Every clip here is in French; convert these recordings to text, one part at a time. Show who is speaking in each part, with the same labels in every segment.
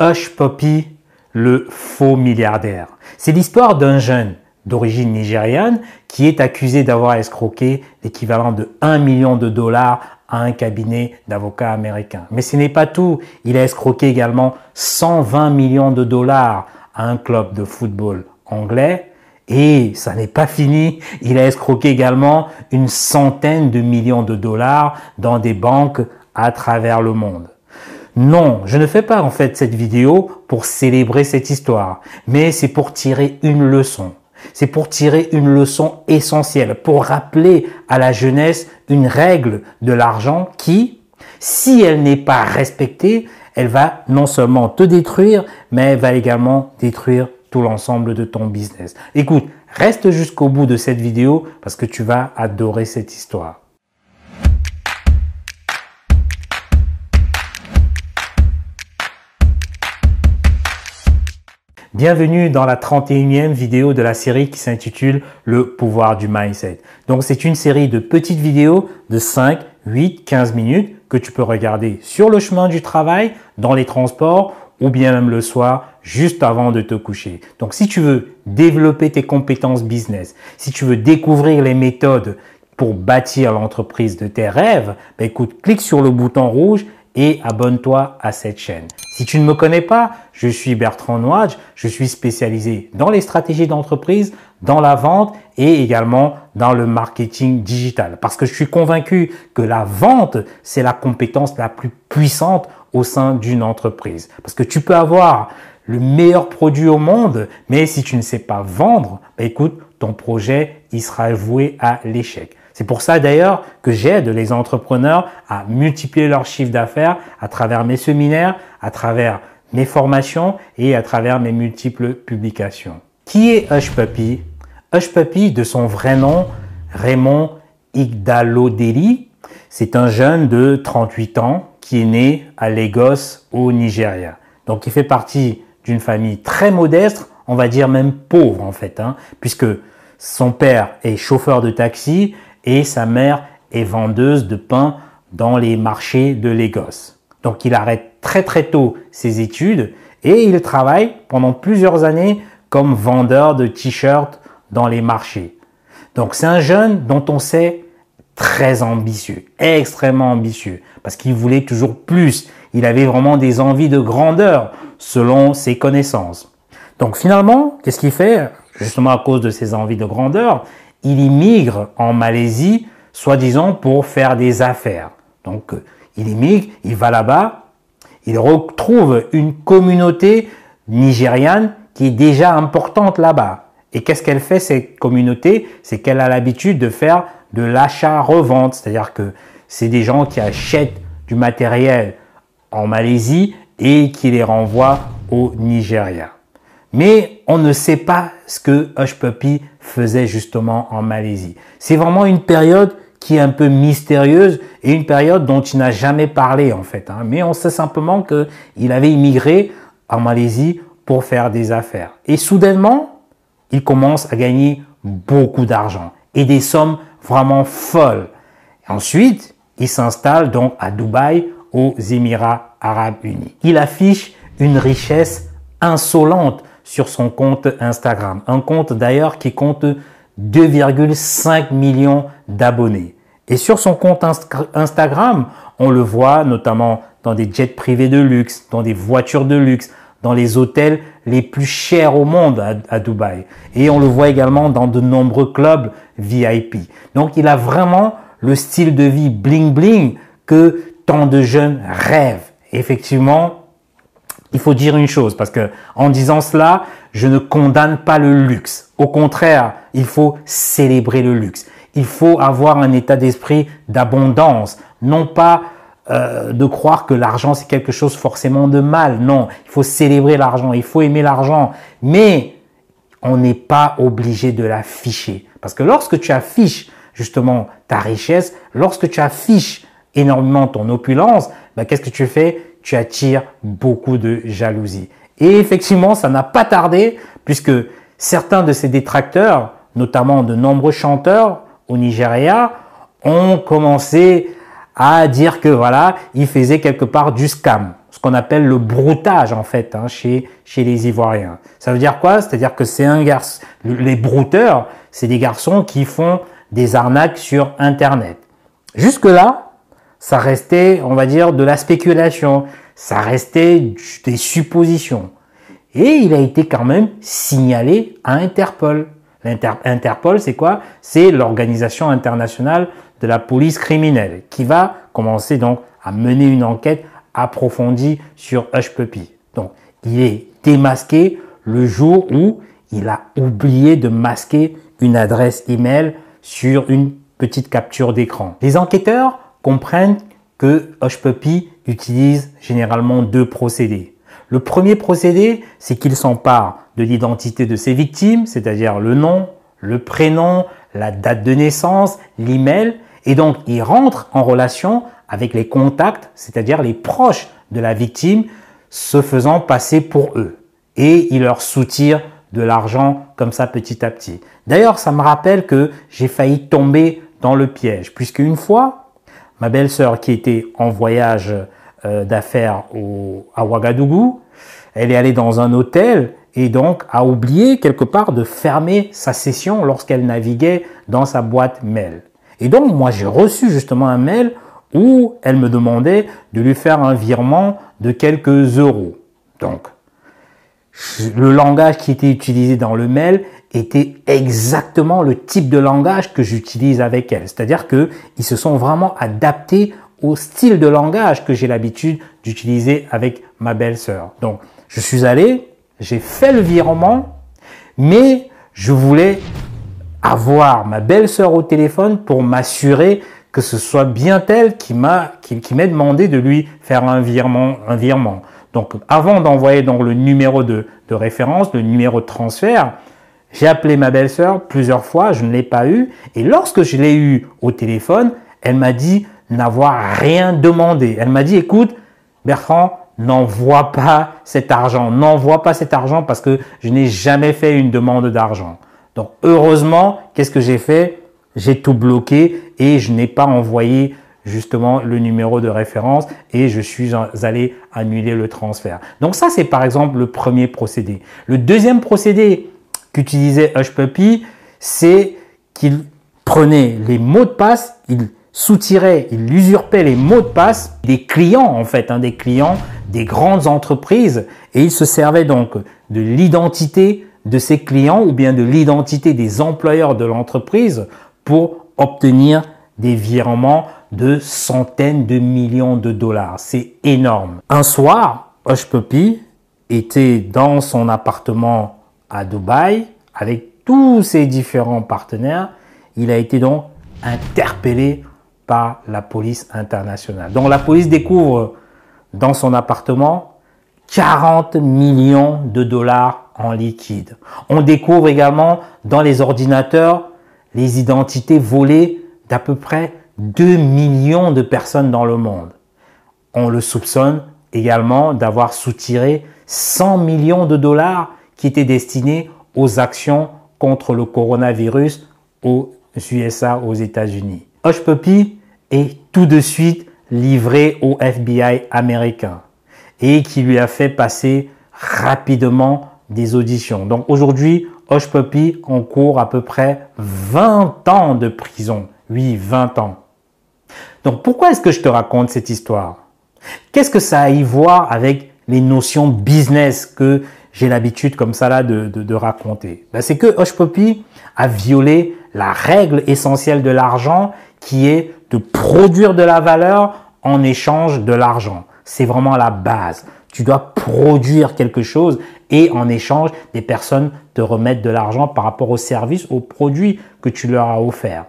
Speaker 1: Hush Poppy, le faux milliardaire. C'est l'histoire d'un jeune d'origine nigériane qui est accusé d'avoir escroqué l'équivalent de 1 million de dollars à un cabinet d'avocats américains. Mais ce n'est pas tout. Il a escroqué également 120 millions de dollars à un club de football anglais. Et ça n'est pas fini. Il a escroqué également une centaine de millions de dollars dans des banques à travers le monde. Non, je ne fais pas en fait cette vidéo pour célébrer cette histoire, mais c'est pour tirer une leçon. C'est pour tirer une leçon essentielle, pour rappeler à la jeunesse une règle de l'argent qui, si elle n'est pas respectée, elle va non seulement te détruire, mais elle va également détruire tout l'ensemble de ton business. Écoute, reste jusqu'au bout de cette vidéo parce que tu vas adorer cette histoire. Bienvenue dans la 31e vidéo de la série qui s'intitule Le pouvoir du mindset. Donc c'est une série de petites vidéos de 5, 8, 15 minutes que tu peux regarder sur le chemin du travail, dans les transports ou bien même le soir juste avant de te coucher. Donc si tu veux développer tes compétences business, si tu veux découvrir les méthodes pour bâtir l'entreprise de tes rêves, ben écoute, clique sur le bouton rouge et abonne-toi à cette chaîne. Si tu ne me connais pas, je suis Bertrand Nouadj, je suis spécialisé dans les stratégies d'entreprise, dans la vente et également dans le marketing digital. Parce que je suis convaincu que la vente, c'est la compétence la plus puissante au sein d'une entreprise. Parce que tu peux avoir le meilleur produit au monde, mais si tu ne sais pas vendre, bah écoute, ton projet, il sera voué à l'échec. C'est pour ça d'ailleurs que j'aide les entrepreneurs à multiplier leur chiffre d'affaires à travers mes séminaires, à travers mes formations et à travers mes multiples publications. Qui est Hush Puppy? Hush de son vrai nom, Raymond Igdalodeli, c'est un jeune de 38 ans qui est né à Lagos au Nigeria. Donc il fait partie d'une famille très modeste, on va dire même pauvre en fait, hein, puisque son père est chauffeur de taxi et sa mère est vendeuse de pain dans les marchés de Lagos. Donc il arrête très très tôt ses études et il travaille pendant plusieurs années comme vendeur de t-shirts dans les marchés. Donc c'est un jeune dont on sait très ambitieux, extrêmement ambitieux, parce qu'il voulait toujours plus. Il avait vraiment des envies de grandeur selon ses connaissances. Donc finalement, qu'est-ce qu'il fait? Justement à cause de ses envies de grandeur, il immigre en Malaisie, soi-disant pour faire des affaires. Donc, euh, il immigre, il va là-bas, il retrouve une communauté nigériane qui est déjà importante là-bas. Et qu'est-ce qu'elle fait, cette communauté? C'est qu'elle a l'habitude de faire de l'achat-revente, c'est-à-dire que c'est des gens qui achètent du matériel en Malaisie et qui les renvoient au Nigeria. Mais on ne sait pas ce que Hush Puppy faisait justement en Malaisie. C'est vraiment une période qui est un peu mystérieuse et une période dont il n'a jamais parlé en fait. Hein. Mais on sait simplement qu'il avait immigré en Malaisie pour faire des affaires. Et soudainement, il commence à gagner beaucoup d'argent et des sommes vraiment folles. Ensuite, il s'installe donc à Dubaï aux Émirats arabes unis. Il affiche une richesse insolente sur son compte Instagram. Un compte d'ailleurs qui compte 2,5 millions d'abonnés. Et sur son compte Instagram, on le voit notamment dans des jets privés de luxe, dans des voitures de luxe, dans les hôtels les plus chers au monde à, Dubaï. Et on le voit également dans de nombreux clubs VIP. Donc il a vraiment le style de vie bling bling que tant de jeunes rêvent. Effectivement, il faut dire une chose parce que en disant cela, je ne condamne pas le luxe. Au contraire, il faut célébrer le luxe. Il faut avoir un état d'esprit d'abondance, non pas euh, de croire que l'argent c'est quelque chose forcément de mal. Non, il faut célébrer l'argent, il faut aimer l'argent, mais on n'est pas obligé de l'afficher parce que lorsque tu affiches justement ta richesse, lorsque tu affiches énormément ton opulence, ben, qu'est-ce que tu fais? Tu attires beaucoup de jalousie. Et effectivement, ça n'a pas tardé puisque certains de ces détracteurs, notamment de nombreux chanteurs au Nigeria, ont commencé à dire que voilà, il faisait quelque part du scam. ce qu'on appelle le broutage en fait hein, chez chez les Ivoiriens. Ça veut dire quoi? C'est-à-dire que c'est un garçon, les brouteurs, c'est des garçons qui font des arnaques sur Internet. Jusque là, ça restait, on va dire, de la spéculation, ça restait des suppositions. Et il a été quand même signalé à Interpol. Interpol, c'est quoi? C'est l'organisation internationale de la police criminelle qui va commencer donc à mener une enquête approfondie sur Hush. Donc, il est démasqué le jour où il a oublié de masquer une adresse email sur une petite capture d'écran. Les enquêteurs comprennent que Puppy utilise généralement deux procédés. Le premier procédé, c'est qu'il s'empare de l'identité de ses victimes, c'est-à-dire le nom, le prénom, la date de naissance, l'email, et donc il rentre en relation avec les contacts, c'est-à-dire les proches de la victime, se faisant passer pour eux. Et il leur soutire de l'argent comme ça petit à petit. D'ailleurs, ça me rappelle que j'ai failli tomber dans le piège, puisque une fois, ma belle-sœur qui était en voyage euh, d'affaires à Ouagadougou, elle est allée dans un hôtel et donc a oublié quelque part de fermer sa session lorsqu'elle naviguait dans sa boîte mail. Et donc moi j'ai reçu justement un mail où elle me demandait de lui faire un virement de quelques euros. Donc le langage qui était utilisé dans le mail était exactement le type de langage que j'utilise avec elle. C'est-à-dire que ils se sont vraiment adaptés au style de langage que j'ai l'habitude d'utiliser avec ma belle-sœur. Donc, je suis allé, j'ai fait le virement, mais je voulais avoir ma belle-sœur au téléphone pour m'assurer que ce soit bien elle qui m'a qui, m'ait demandé de lui faire un virement un virement. Donc avant d'envoyer donc le numéro de, de référence, le numéro de transfert, j'ai appelé ma belle-sœur plusieurs fois, je ne l'ai pas eu et lorsque je l'ai eu au téléphone, elle m'a dit n'avoir rien demandé. Elle m'a dit écoute Bertrand, n'envoie pas cet argent, n'envoie pas cet argent parce que je n'ai jamais fait une demande d'argent. Donc heureusement, qu'est-ce que j'ai fait? J'ai tout bloqué et je n'ai pas envoyé justement le numéro de référence et je suis allé annuler le transfert. Donc ça, c'est par exemple le premier procédé. Le deuxième procédé qu'utilisait Hushpuppy, c'est qu'il prenait les mots de passe, il soutirait, il usurpait les mots de passe des clients en fait, hein, des clients des grandes entreprises et il se servait donc de l'identité de ses clients ou bien de l'identité des employeurs de l'entreprise pour obtenir des virements de centaines de millions de dollars. C'est énorme. Un soir, Hush Puppy était dans son appartement à Dubaï avec tous ses différents partenaires. Il a été donc interpellé par la police internationale. Donc la police découvre dans son appartement 40 millions de dollars en liquide. On découvre également dans les ordinateurs les identités volées d'à peu près 2 millions de personnes dans le monde. On le soupçonne également d'avoir soutiré 100 millions de dollars qui étaient destinés aux actions contre le coronavirus aux USA, aux États-Unis. Hush Puppy est tout de suite livré au FBI américain et qui lui a fait passer rapidement des auditions. Donc aujourd'hui, Hush Puppy encourt à peu près 20 ans de prison. Oui, 20 ans. Donc pourquoi est-ce que je te raconte cette histoire? Qu'est-ce que ça a à y voir avec les notions business que j'ai l'habitude comme ça là de, de, raconter ben, C'est que Hush a violé la règle essentielle de l'argent qui est de produire de la valeur en échange de l'argent. C'est vraiment la base. Tu dois produire quelque chose et en échange, des personnes te remettent de l'argent par rapport au service, au produit que tu leur as offert.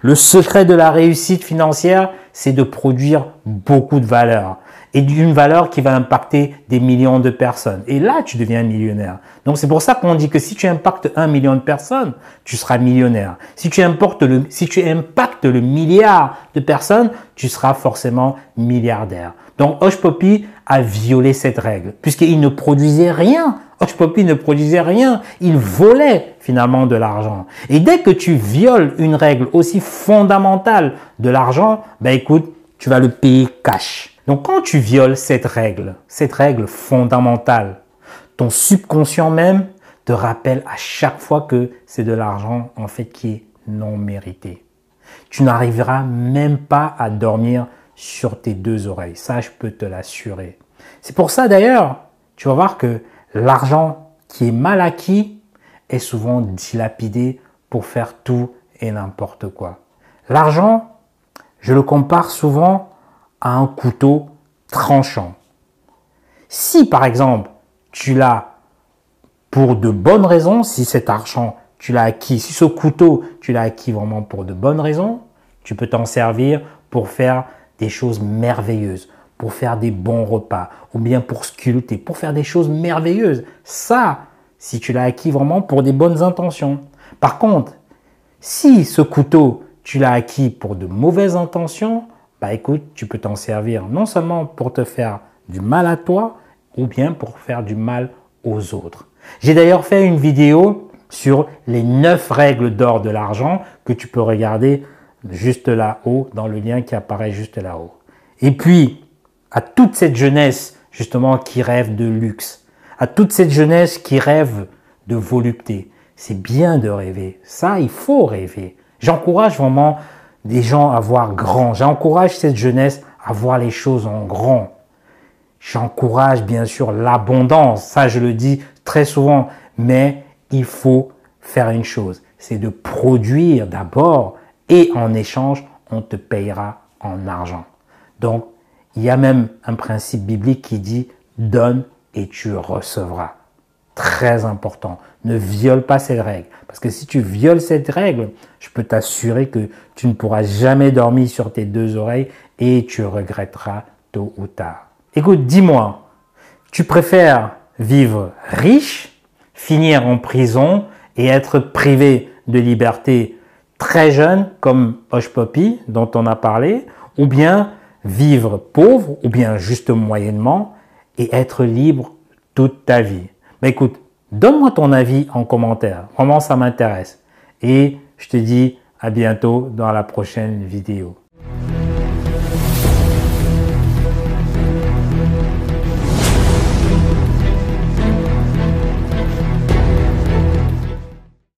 Speaker 1: Le secret de la réussite financière, c'est de produire beaucoup de valeur et d'une valeur qui va impacter des millions de personnes. Et là, tu deviens millionnaire. Donc c'est pour ça qu'on dit que si tu impactes un million de personnes, tu seras millionnaire. Si tu, importes le, si tu impactes le milliard de personnes, tu seras forcément milliardaire. Donc Hush Poppy a violé cette règle puisqu'il ne produisait rien. Hush Poppy ne produisait rien. Il volait finalement de l'argent. Et dès que tu violes une règle aussi fondamentale de l'argent, ben écoute, tu vas le payer cash. Donc quand tu violes cette règle, cette règle fondamentale, ton subconscient même te rappelle à chaque fois que c'est de l'argent en fait qui est non mérité. Tu n'arriveras même pas à dormir sur tes deux oreilles. Ça, je peux te l'assurer. C'est pour ça d'ailleurs, tu vas voir que l'argent qui est mal acquis est souvent dilapidé pour faire tout et n'importe quoi. L'argent, je le compare souvent à un couteau tranchant. Si par exemple tu l'as pour de bonnes raisons, si cet argent tu l'as acquis, si ce couteau tu l'as acquis vraiment pour de bonnes raisons, tu peux t'en servir pour faire des choses merveilleuses, pour faire des bons repas, ou bien pour sculpter, pour faire des choses merveilleuses. Ça, si tu l'as acquis vraiment pour des bonnes intentions. Par contre, si ce couteau, tu l'as acquis pour de mauvaises intentions, bah écoute, tu peux t'en servir non seulement pour te faire du mal à toi, ou bien pour faire du mal aux autres. J'ai d'ailleurs fait une vidéo sur les neuf règles d'or de l'argent que tu peux regarder juste là-haut dans le lien qui apparaît juste là-haut. Et puis, à toute cette jeunesse justement qui rêve de luxe, à toute cette jeunesse qui rêve de volupté, c'est bien de rêver. Ça, il faut rêver. J'encourage vraiment des gens à voir grand. J'encourage cette jeunesse à voir les choses en grand. J'encourage bien sûr l'abondance. Ça, je le dis très souvent. Mais il faut faire une chose. C'est de produire d'abord et en échange, on te payera en argent. Donc, il y a même un principe biblique qui dit donne et tu recevras. Très important. Ne viole pas cette règle. Parce que si tu violes cette règle, je peux t'assurer que tu ne pourras jamais dormir sur tes deux oreilles et tu regretteras tôt ou tard. Écoute, dis-moi, tu préfères vivre riche, finir en prison et être privé de liberté très jeune comme Hoche Poppy dont on a parlé, ou bien vivre pauvre, ou bien juste moyennement, et être libre toute ta vie? Mais écoute, donne-moi ton avis en commentaire. Vraiment, ça m'intéresse. Et je te dis à bientôt dans la prochaine vidéo.